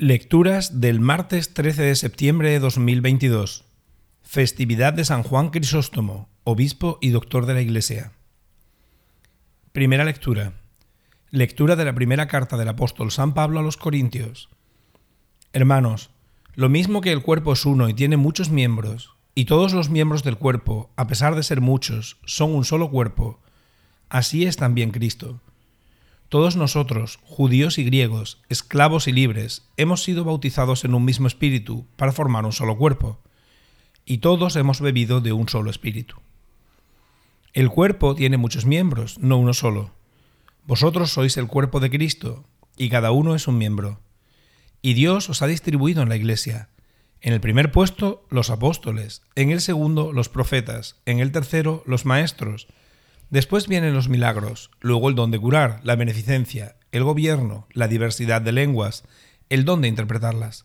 Lecturas del martes 13 de septiembre de 2022. Festividad de San Juan Crisóstomo, obispo y doctor de la Iglesia. Primera lectura. Lectura de la primera carta del apóstol San Pablo a los Corintios. Hermanos, lo mismo que el cuerpo es uno y tiene muchos miembros, y todos los miembros del cuerpo, a pesar de ser muchos, son un solo cuerpo, así es también Cristo todos nosotros, judíos y griegos, esclavos y libres, hemos sido bautizados en un mismo espíritu para formar un solo cuerpo, y todos hemos bebido de un solo espíritu. El cuerpo tiene muchos miembros, no uno solo. Vosotros sois el cuerpo de Cristo, y cada uno es un miembro. Y Dios os ha distribuido en la Iglesia. En el primer puesto, los apóstoles, en el segundo, los profetas, en el tercero, los maestros, Después vienen los milagros, luego el don de curar, la beneficencia, el gobierno, la diversidad de lenguas, el don de interpretarlas.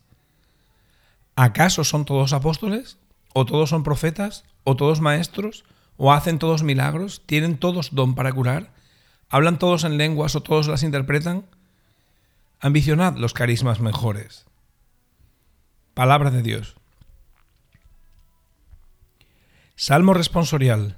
¿Acaso son todos apóstoles? ¿O todos son profetas? ¿O todos maestros? ¿O hacen todos milagros? ¿Tienen todos don para curar? ¿Hablan todos en lenguas o todos las interpretan? Ambicionad los carismas mejores. Palabra de Dios. Salmo responsorial.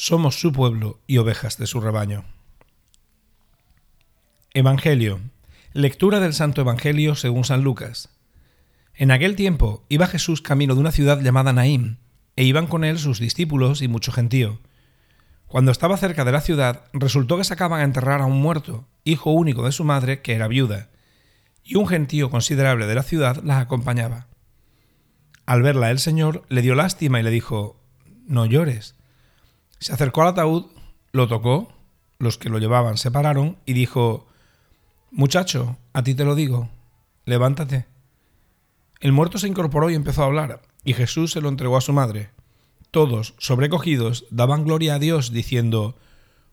somos su pueblo y ovejas de su rebaño. Evangelio. Lectura del Santo Evangelio según San Lucas. En aquel tiempo iba Jesús camino de una ciudad llamada Naín, e iban con él sus discípulos y mucho gentío. Cuando estaba cerca de la ciudad, resultó que sacaban a enterrar a un muerto, hijo único de su madre, que era viuda, y un gentío considerable de la ciudad la acompañaba. Al verla el Señor le dio lástima y le dijo, No llores. Se acercó al ataúd, lo tocó, los que lo llevaban se pararon y dijo, Muchacho, a ti te lo digo, levántate. El muerto se incorporó y empezó a hablar, y Jesús se lo entregó a su madre. Todos, sobrecogidos, daban gloria a Dios, diciendo,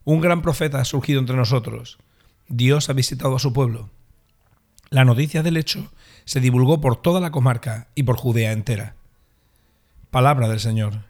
Un gran profeta ha surgido entre nosotros. Dios ha visitado a su pueblo. La noticia del hecho se divulgó por toda la comarca y por Judea entera. Palabra del Señor.